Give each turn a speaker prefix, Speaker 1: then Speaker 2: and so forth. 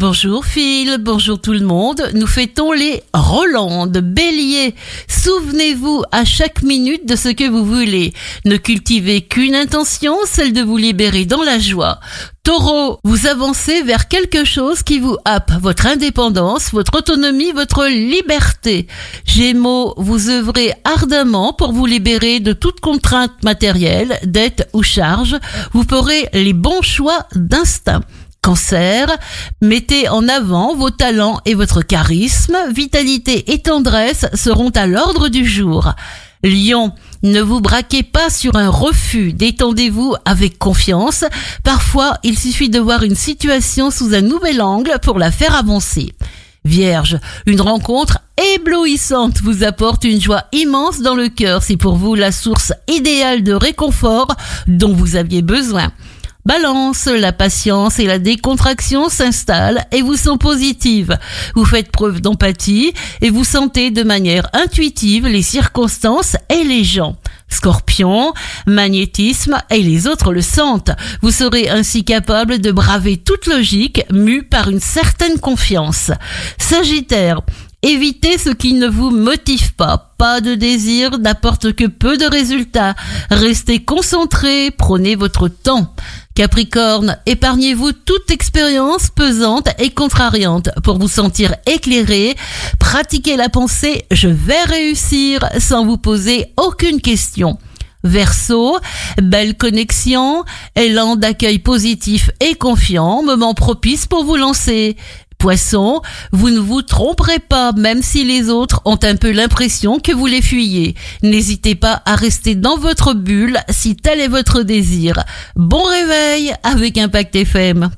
Speaker 1: Bonjour Phil, bonjour tout le monde. Nous fêtons les Rolandes, Bélier. Souvenez-vous à chaque minute de ce que vous voulez. Ne cultivez qu'une intention, celle de vous libérer dans la joie. Taureau, vous avancez vers quelque chose qui vous happe, votre indépendance, votre autonomie, votre liberté. Gémeaux, vous œuvrez ardemment pour vous libérer de toute contrainte matérielle, dette ou charge. Vous ferez les bons choix d'instinct. Cancer, mettez en avant vos talents et votre charisme, vitalité et tendresse seront à l'ordre du jour. Lion, ne vous braquez pas sur un refus, détendez-vous avec confiance. Parfois, il suffit de voir une situation sous un nouvel angle pour la faire avancer. Vierge, une rencontre éblouissante vous apporte une joie immense dans le cœur. C'est pour vous la source idéale de réconfort dont vous aviez besoin. Balance, la patience et la décontraction s'installent et vous sont positives. Vous faites preuve d'empathie et vous sentez de manière intuitive les circonstances et les gens. Scorpion, magnétisme et les autres le sentent. Vous serez ainsi capable de braver toute logique mue par une certaine confiance. Sagittaire, Évitez ce qui ne vous motive pas. Pas de désir n'apporte que peu de résultats. Restez concentré, prenez votre temps. Capricorne, épargnez-vous toute expérience pesante et contrariante pour vous sentir éclairé. Pratiquez la pensée je vais réussir sans vous poser aucune question. Verseau, belle connexion, élan d'accueil positif et confiant, moment propice pour vous lancer. Poisson, vous ne vous tromperez pas, même si les autres ont un peu l'impression que vous les fuyez. N'hésitez pas à rester dans votre bulle si tel est votre désir. Bon réveil avec Impact FM.